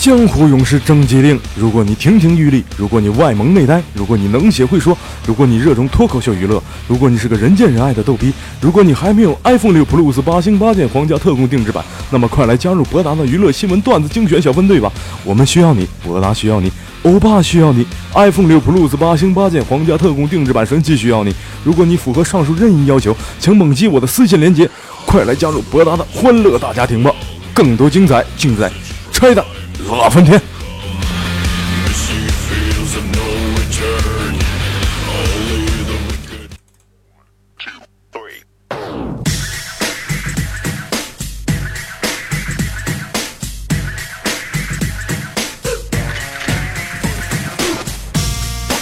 江湖勇士征集令，如果你亭亭玉立，如果你外萌内呆，如果你能写会说，如果你热衷脱口秀娱乐，如果你是个人见人爱的逗逼，如果你还没有 iPhone 六 Plus 八星八件皇家特供定制版，那么快来加入博达的娱乐新闻段子精选小分队吧！我们需要你，博达需要你，欧巴需要你，iPhone 六 Plus 八星八件皇家特供定制版神器需要你。如果你符合上述任意要求，请猛击我的私信链接，快来加入博达的欢乐大家庭吧！更多精彩尽在拆弹。乐翻天！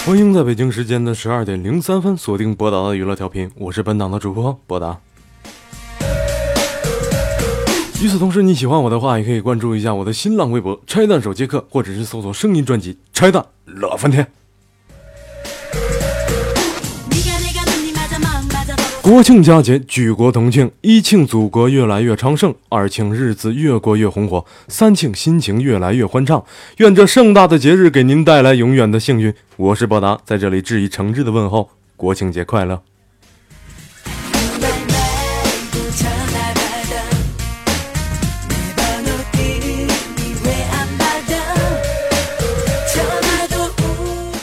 欢迎在北京时间的十二点零三分锁定博达的娱乐调频，我是本档的主播博达。与此同时，你喜欢我的话，也可以关注一下我的新浪微博“拆弹手接客”，或者是搜索声音专辑“拆弹乐翻天”。国庆佳节，举国同庆，一庆祖国越来越昌盛，二庆日子越过越红火，三庆心情越来越欢畅。愿这盛大的节日给您带来永远的幸运。我是博达，在这里致以诚挚的问候，国庆节快乐！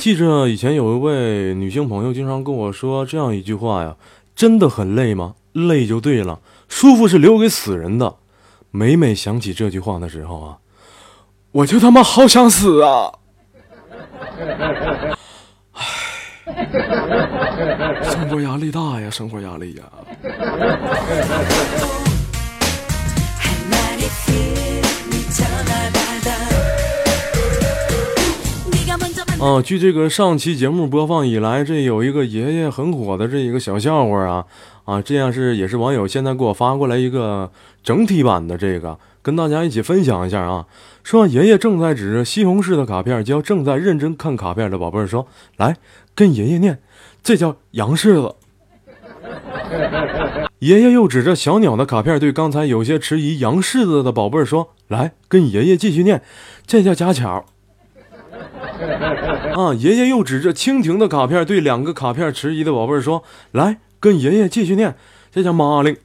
记着以前有一位女性朋友经常跟我说这样一句话呀：“真的很累吗？累就对了，舒服是留给死人的。”每每想起这句话的时候啊，我就他妈好想死啊！唉，生活压力大呀，生活压力呀。啊，据这个上期节目播放以来，这有一个爷爷很火的这一个小笑话啊啊，这样是也是网友现在给我发过来一个整体版的这个，跟大家一起分享一下啊。说爷爷正在指着西红柿的卡片，教正在认真看卡片的宝贝儿说：“来，跟爷爷念，这叫洋柿子。”爷爷又指着小鸟的卡片，对刚才有些迟疑洋柿子的宝贝儿说：“来，跟爷爷继续念，这叫家巧。” 啊！爷爷又指着蜻蜓的卡片，对两个卡片迟疑的宝贝儿说：“来，跟爷爷继续念，这叫妈令。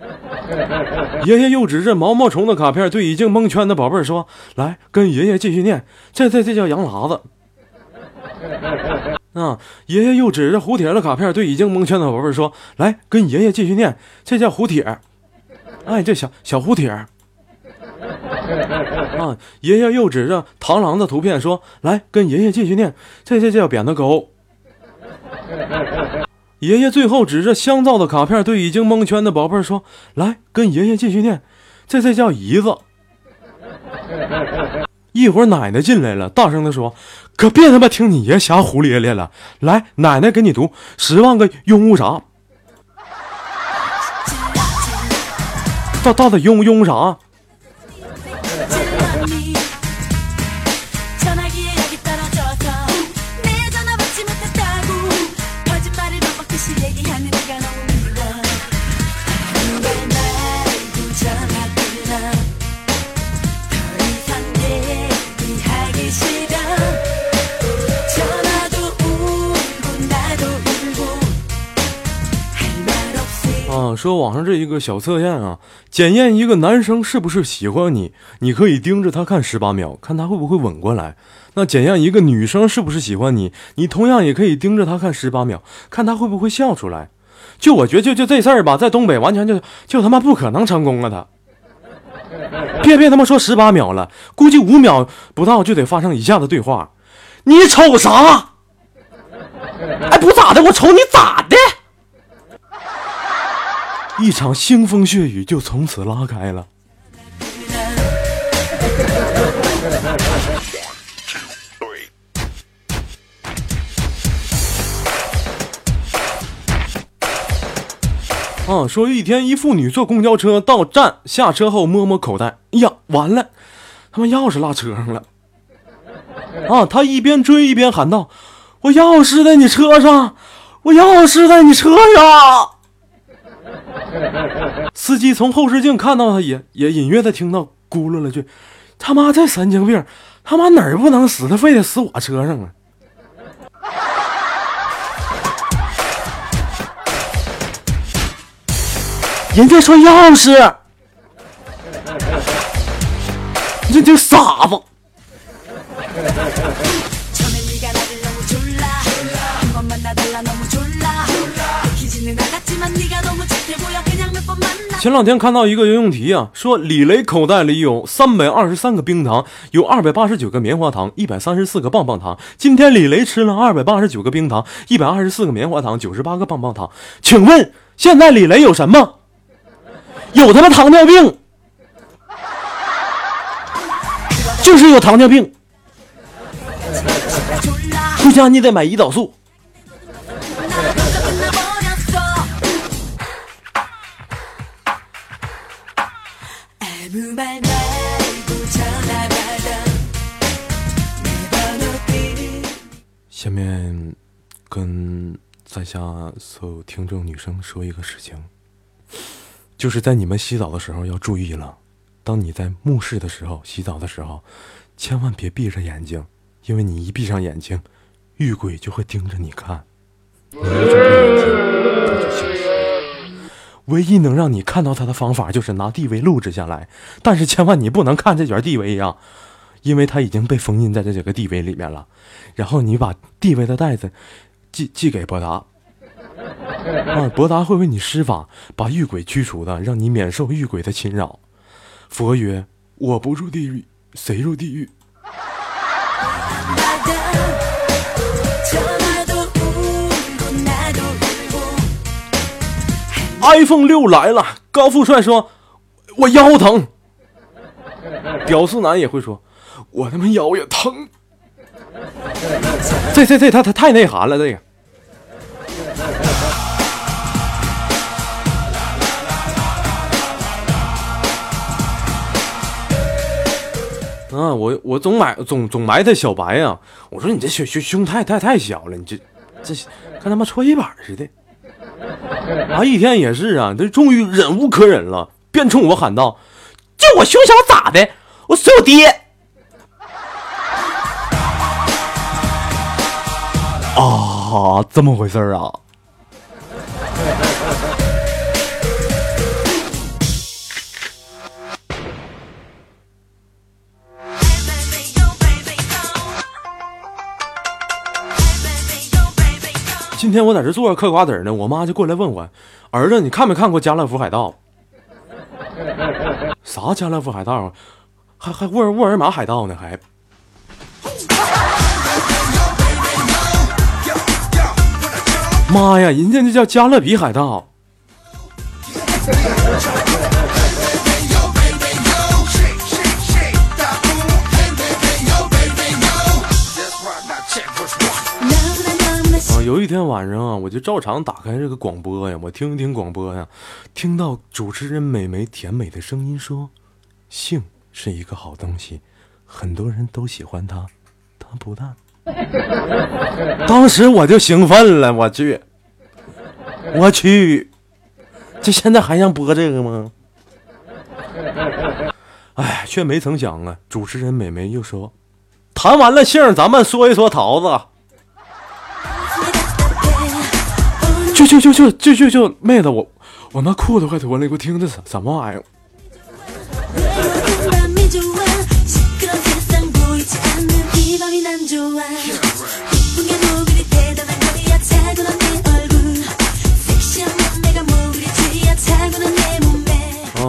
”爷爷又指着毛毛虫的卡片，对已经蒙圈的宝贝儿说：“来，跟爷爷继续念，这这这叫羊喇子。”啊！爷爷又指着蝴蝶的卡片，对已经蒙圈的宝贝儿说：“来，跟爷爷继续念，这叫蝴蝶。”哎，这小小蝴蝶。啊！爷爷又指着螳螂的图片说：“来，跟爷爷继续念，这这叫扁的狗。”爷爷最后指着香皂的卡片，对已经蒙圈的宝贝说：“来，跟爷爷继续念，这这叫姨子。”一会儿奶奶进来了，大声的说：“可别他妈听你爷瞎胡咧咧了，来，奶奶给你读《十万个拥护啥》，到到底拥拥啥？”说网上这一个小测验啊，检验一个男生是不是喜欢你，你可以盯着他看十八秒，看他会不会吻过来。那检验一个女生是不是喜欢你，你同样也可以盯着他看十八秒，看他会不会笑出来。就我觉得，就就这事儿吧，在东北完全就就他妈不可能成功了。他别别他妈说十八秒了，估计五秒不到就得发生以下的对话：你瞅啥？哎，不咋的，我瞅你咋的？一场腥风血雨就从此拉开了。啊，说一天一妇女坐公交车到站下车后摸摸口袋，哎呀，完了，他妈钥匙落车上了。啊，他一边追一边喊道：“我钥匙在你车上，我钥匙在你车上。” 司机从后视镜看到他，也也隐约的听到咕噜了句：“他妈这神经病，他妈哪儿不能死，他非得死我车上啊！人家说钥匙，这这傻子。前两天看到一个应用题啊，说李雷口袋里有三百二十三个冰糖，有二百八十九个棉花糖，一百三十四个棒棒糖。今天李雷吃了二百八十九个冰糖，一百二十四个棉花糖，九十八个棒棒糖。请问现在李雷有什么？有他妈糖尿病，就是有糖尿病。回家你得买胰岛素。跟在下所有听众女生说一个事情，就是在你们洗澡的时候要注意了。当你在目视的时候洗澡的时候，千万别闭着眼睛，因为你一闭上眼睛，玉鬼就会盯着你看。你一睁开眼睛，他就消失。唯一能让你看到他的方法就是拿 DV 录制下来，但是千万你不能看这卷 DV 呀，因为他已经被封印在这几个 DV 里面了。然后你把 DV 的袋子寄寄给博达，啊，博达会为你施法，把玉鬼驱除的，让你免受玉鬼的侵扰。佛曰：我不入地狱，谁入地狱？iPhone 六来了，高富帅说：“我腰疼。”屌丝男也会说：“我他妈腰也疼。”这这这他他太内涵了，这个。啊，我我总买总总埋汰小白呀，我说你这胸胸胸太太太小了，你这这跟他妈搓衣板似的。啊，一天也是啊，这终于忍无可忍了，便冲我喊道：“就我胸小咋的？我随我爹！”啊，这么回事啊？今天我在这坐着嗑瓜子呢，我妈就过来问我：“儿子，你看没看过《家乐福海盗》？啥《家乐福海盗》啊？还还沃尔沃尔玛海盗呢？还？妈呀，人家那叫加勒比海盗。”有一天晚上啊，我就照常打开这个广播呀，我听一听广播呀，听到主持人美眉甜美的声音说：“性是一个好东西，很多人都喜欢它，它不但……” 当时我就兴奋了，我去，我去，这现在还想播这个吗？哎，却没曾想啊，主持人美眉又说：“谈完了性，咱们说一说桃子。”就就就就就就就妹子，我我那裤子快脱了，你给我听这什什么玩意儿？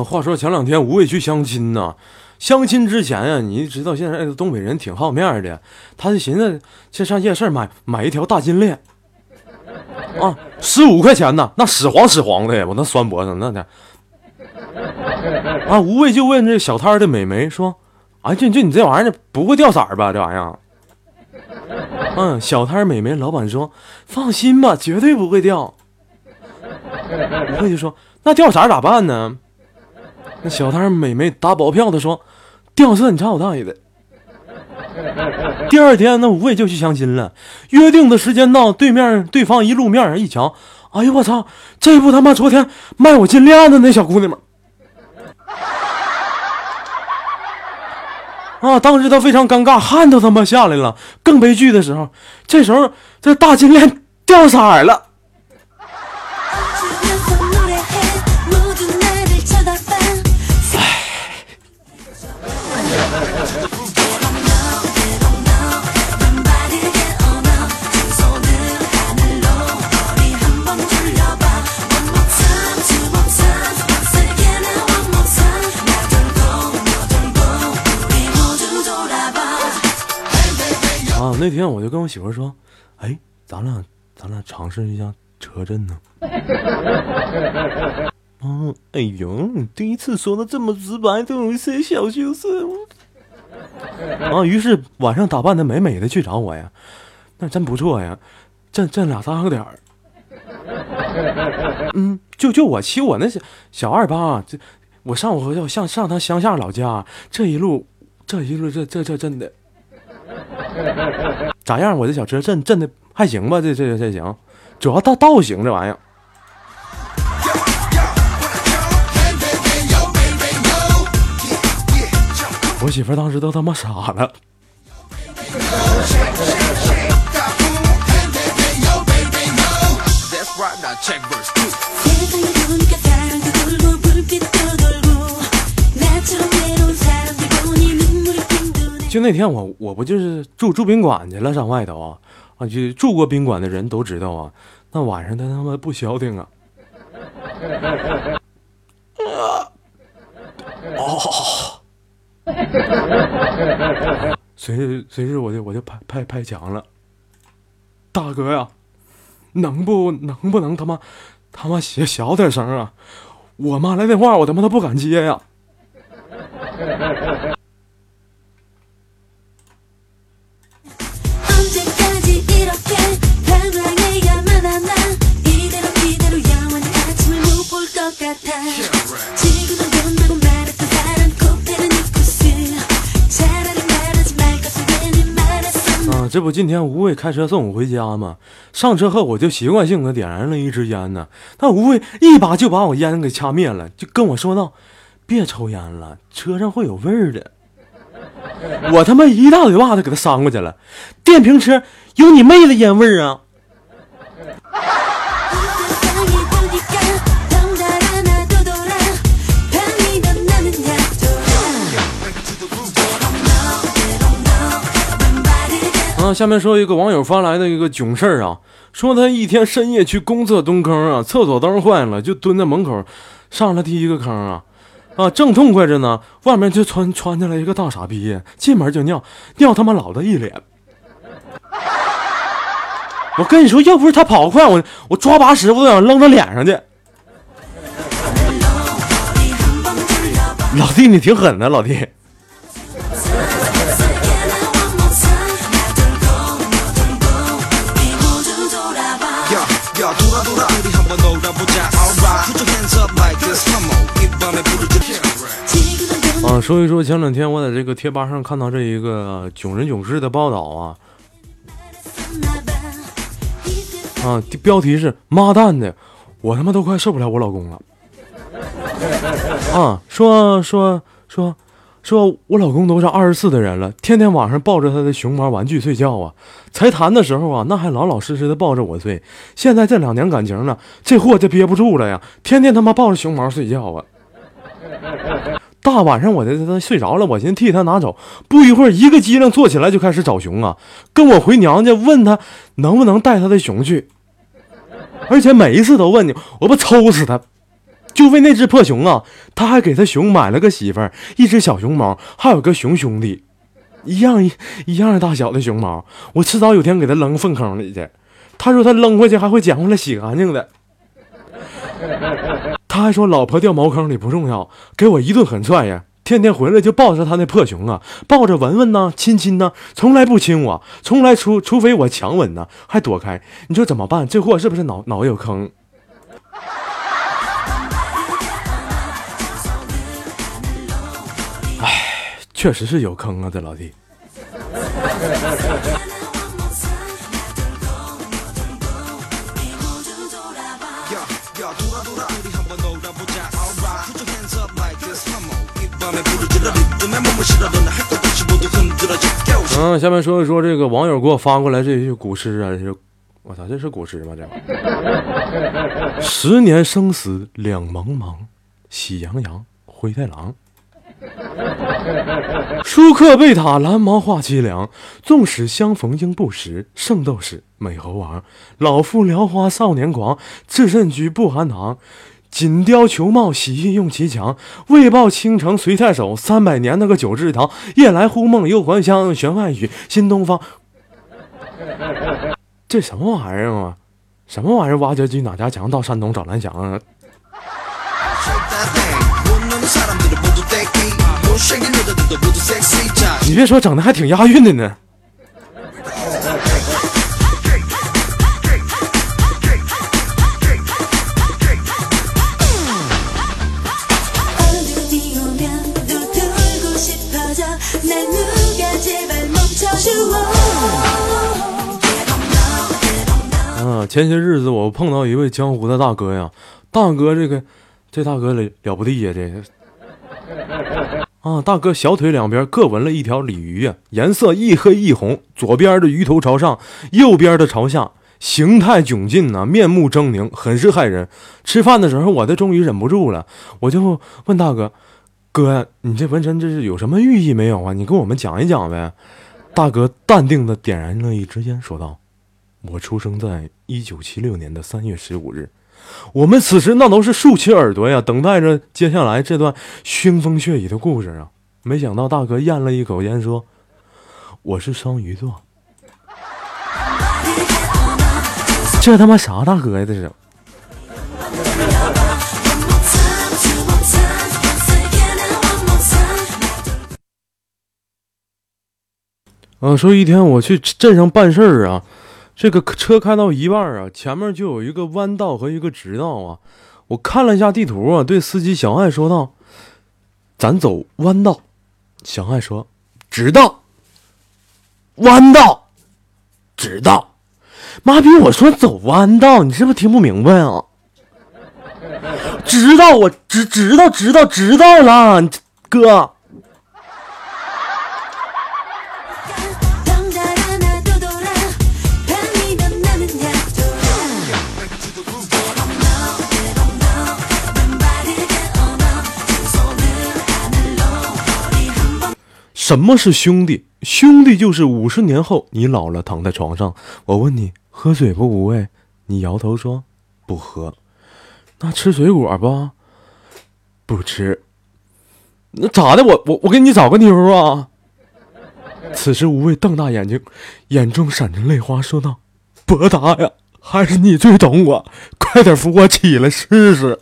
话说前两天吴伟去相亲呢，相亲之前呀，你知道现在东北人挺好面的，他就寻思先上夜市买买一条大金链。啊，十五块钱呢，那屎黄屎黄的，我那拴脖子那的。啊，无畏就问这小摊的美眉说：“啊，就就你这玩意儿不会掉色儿吧？这玩意儿？”嗯，小摊美眉老板说：“放心吧，绝对不会掉。”无畏就说：“那掉色咋办呢？”那小摊美眉打保票的说：“掉色你操我大爷的！”第二天，那无畏就去相亲了。约定的时间到，对面对方一露面，一瞧，哎呦我操，这不他妈昨天卖我金链子那小姑娘吗？啊！当时他非常尴尬，汗都他妈下来了。更悲剧的时候，这时候这大金链掉色了那天我就跟我媳妇说：“哎，咱俩咱俩尝试一下车震呢。”嗯，哎呦，你第一次说的这么直白，都有一些小羞涩。啊，于是晚上打扮的美美的去找我呀，那真不错呀，震震俩三个点儿。嗯，就就我骑我那小小二八，这我上我要上上他乡下老家，这一路这一路这这这真的。咋样？我这小车震震的还行吧？这这这行，主要倒倒行这玩意儿。我媳妇当时都他妈傻了。就那天我我不就是住住宾馆去了，上外头啊啊！就住过宾馆的人都知道啊，那晚上他他妈不消停啊！啊哦，随随着我就我就拍拍拍墙了，大哥呀，能不能不能他妈他妈小小点声啊？我妈来电话，我他妈都不敢接呀！这不今天吴伟开车送我回家吗？上车后我就习惯性的点燃了一支烟呢。那吴伟一把就把我烟给掐灭了，就跟我说道：“别抽烟了，车上会有味儿的。”我他妈一大嘴巴子给他扇过去了。电瓶车有你妹的烟味儿啊！啊，下面说一个网友发来的一个囧事儿啊，说他一天深夜去公厕蹲坑啊，厕所灯坏了，就蹲在门口上了第一个坑啊，啊，正痛快着呢，外面就窜窜进来一个大傻逼，进门就尿尿他妈老子一脸。我跟你说，要不是他跑得快，我我抓把屎我都想扔他脸上去。老弟，你挺狠的，老弟。说一说前两天我在这个贴吧上看到这一个囧人囧事的报道啊，啊，标题是“妈蛋的”，我他妈都快受不了我老公了。啊，说说说。说我老公都是二十四的人了，天天晚上抱着他的熊猫玩具睡觉啊。才谈的时候啊，那还老老实实的抱着我睡。现在这两年感情呢，这货就憋不住了呀，天天他妈抱着熊猫睡觉啊。大晚上我的他睡着了，我寻思替他拿走。不一会儿，一个机灵坐起来就开始找熊啊，跟我回娘家问他能不能带他的熊去，而且每一次都问你，我不抽死他。就为那只破熊啊，他还给他熊买了个媳妇儿，一只小熊猫，还有个熊兄弟，一样一一样大小的熊猫。我迟早有天给他扔粪坑里去。他说他扔回去还会捡回来洗干净的。他还说老婆掉茅坑里不重要，给我一顿狠踹呀！天天回来就抱着他那破熊啊，抱着闻闻呐，亲亲呐，从来不亲我，从来除除非我强吻呐，还躲开。你说怎么办？这货是不是脑脑有坑？哎确实是有坑啊，这老弟。嗯，下面说一说这个网友给我发过来这一句古诗啊，这我操，这是古诗吗？这十年生死两茫茫，喜羊羊灰太狼。舒克贝塔蓝毛画凄凉，纵使相逢应不识。圣斗士美猴王，老夫聊花少年狂，至甚菊不含糖。锦貂裘帽洗浴用其强，为报倾城随太守。三百年那个九制堂，夜来忽梦又还乡。弦外雨，新东方。这什么玩意儿啊？什么玩意儿？挖掘机哪家强？到山东找蓝翔啊！你别说，整的还挺押韵的呢。前些日子我碰到一位江湖的大哥呀，大哥这个，这大哥了了不地呀，这啊，大哥小腿两边各纹了一条鲤鱼呀，颜色一黑一红，左边的鱼头朝上，右边的朝下，形态窘境呐，面目狰狞，很是骇人。吃饭的时候，我这终于忍不住了，我就问大哥。哥，你这纹身这是有什么寓意没有啊？你跟我们讲一讲呗。大哥淡定的点燃了一支烟，说道：“我出生在一九七六年的三月十五日，我们此时那都是竖起耳朵呀，等待着接下来这段腥风血雨的故事啊。”没想到大哥咽了一口烟，说：“我是双鱼座。”这他妈啥大哥呀？这是。啊，说一天我去镇上办事儿啊，这个车开到一半啊，前面就有一个弯道和一个直道啊。我看了一下地图啊，对司机小爱说道：“咱走弯道。”小爱说：“直道。”弯道，直道。妈逼！我说走弯道，你是不是听不明白啊？知道，我知知道，知道，知道了，哥。什么是兄弟？兄弟就是五十年后你老了躺在床上，我问你喝水不无味，你摇头说不喝。那吃水果不？不吃。那咋的？我我我给你找个妞啊！此时无畏瞪大眼睛，眼中闪着泪花，说道：“博达呀，还是你最懂我，快点扶我起来试试。”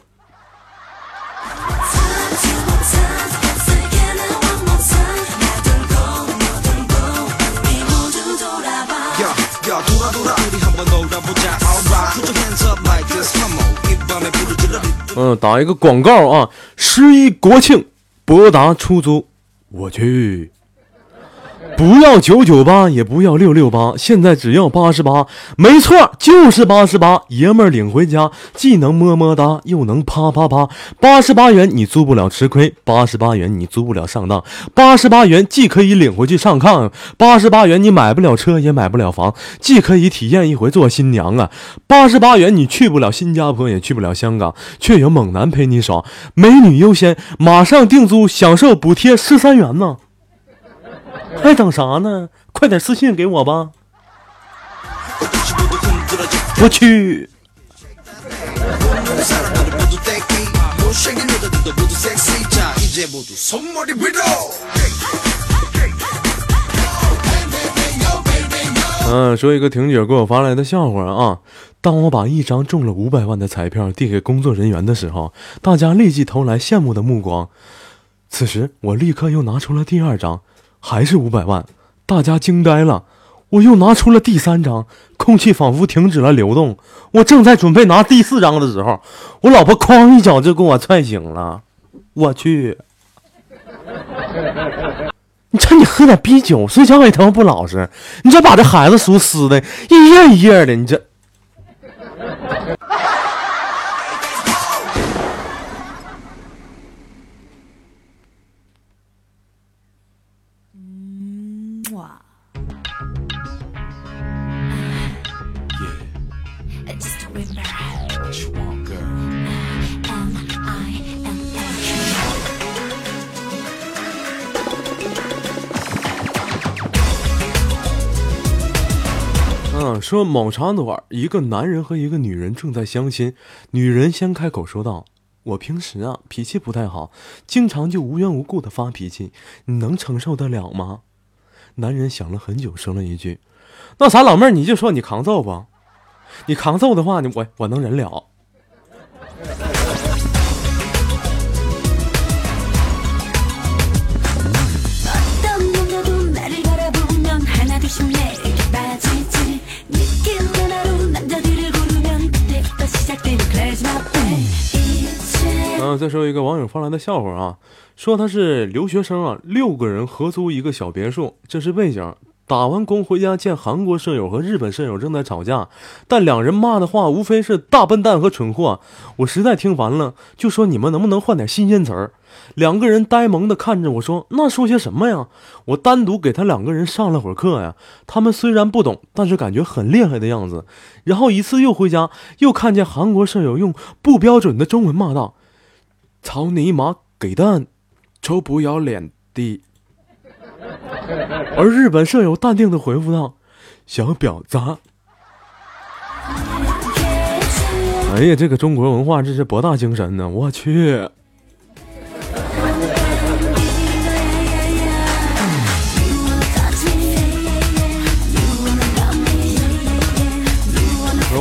嗯，打一个广告啊！十一国庆，博达出租，我去。不要九九八，也不要六六八，现在只要八十八，没错，就是八十八。爷们儿领回家，既能么么哒，又能啪啪啪。八十八元你租不了吃亏，八十八元你租不了上当，八十八元既可以领回去上炕，八十八元你买不了车也买不了房，既可以体验一回做新娘啊。八十八元你去不了新加坡，也去不了香港，却有猛男陪你爽，美女优先，马上订租，享受补贴十三元呢。还等啥呢？快点私信给我吧！我去。嗯，说一个婷姐给我发来的笑话啊。当我把一张中了五百万的彩票递给工作人员的时候，大家立即投来羡慕的目光。此时，我立刻又拿出了第二张。还是五百万，大家惊呆了。我又拿出了第三张，空气仿佛停止了流动。我正在准备拿第四张的时候，我老婆哐一脚就给我踹醒了。我去！你瞅你喝点啤酒，睡觉也他妈不老实。你这把这孩子书撕的一页一页的，你这。说某长短，一个男人和一个女人正在相亲，女人先开口说道：“我平时啊脾气不太好，经常就无缘无故的发脾气，你能承受得了吗？”男人想了很久，说了一句：“那啥，老妹儿，你就说你扛揍吧？你扛揍的话，你我我能忍了。”再说一个网友发来的笑话啊，说他是留学生啊，六个人合租一个小别墅，这是背景。打完工回家见韩国舍友和日本舍友正在吵架，但两人骂的话无非是大笨蛋和蠢货。我实在听烦了，就说你们能不能换点新鲜词儿？两个人呆萌的看着我说：“那说些什么呀？”我单独给他两个人上了会儿课呀。他们虽然不懂，但是感觉很厉害的样子。然后一次又回家，又看见韩国舍友用不标准的中文骂道：“操你妈给蛋，臭不要脸的！” 而日本舍友淡定的回复道：“小婊砸。”哎呀，这个中国文化真是博大精深呢！我去。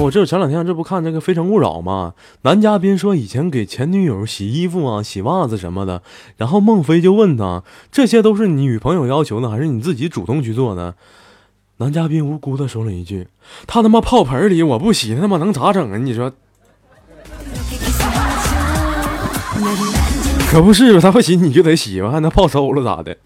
我这前两天这不看那个《非诚勿扰》吗？男嘉宾说以前给前女友洗衣服啊、洗袜子什么的，然后孟非就问他：“这些都是你女朋友要求的，还是你自己主动去做的？”男嘉宾无辜的说了一句：“他他妈泡盆里，我不洗，他妈能咋整啊？你说？可不是吧？他不洗你就得洗吧？还能泡馊了咋的？”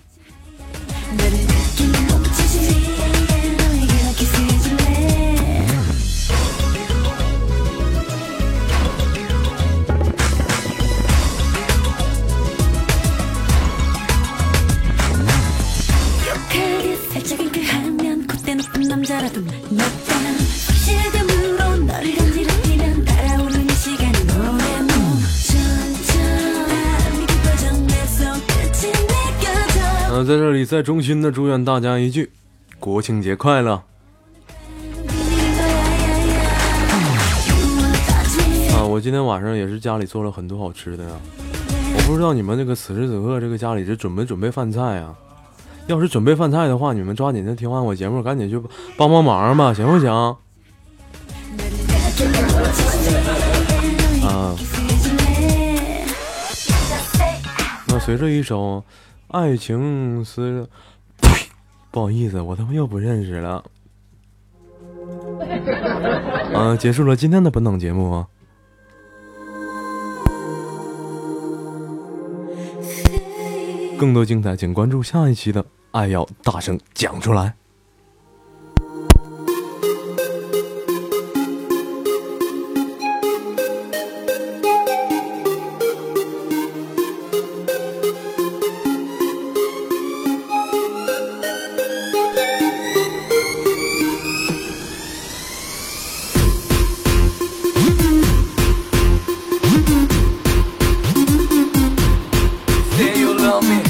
在，衷心的祝愿大家一句：国庆节快乐！啊，我今天晚上也是家里做了很多好吃的呀。我不知道你们这个此时此刻这个家里是准备准备饭菜呀？要是准备饭菜的话，你们抓紧的听完我节目，赶紧去帮帮忙吧，行不行？啊，那随着一首。爱情是，不好意思，我他妈又不认识了。嗯，结束了今天的本档节目。更多精彩，请关注下一期的《爱要大声讲出来》。you love me.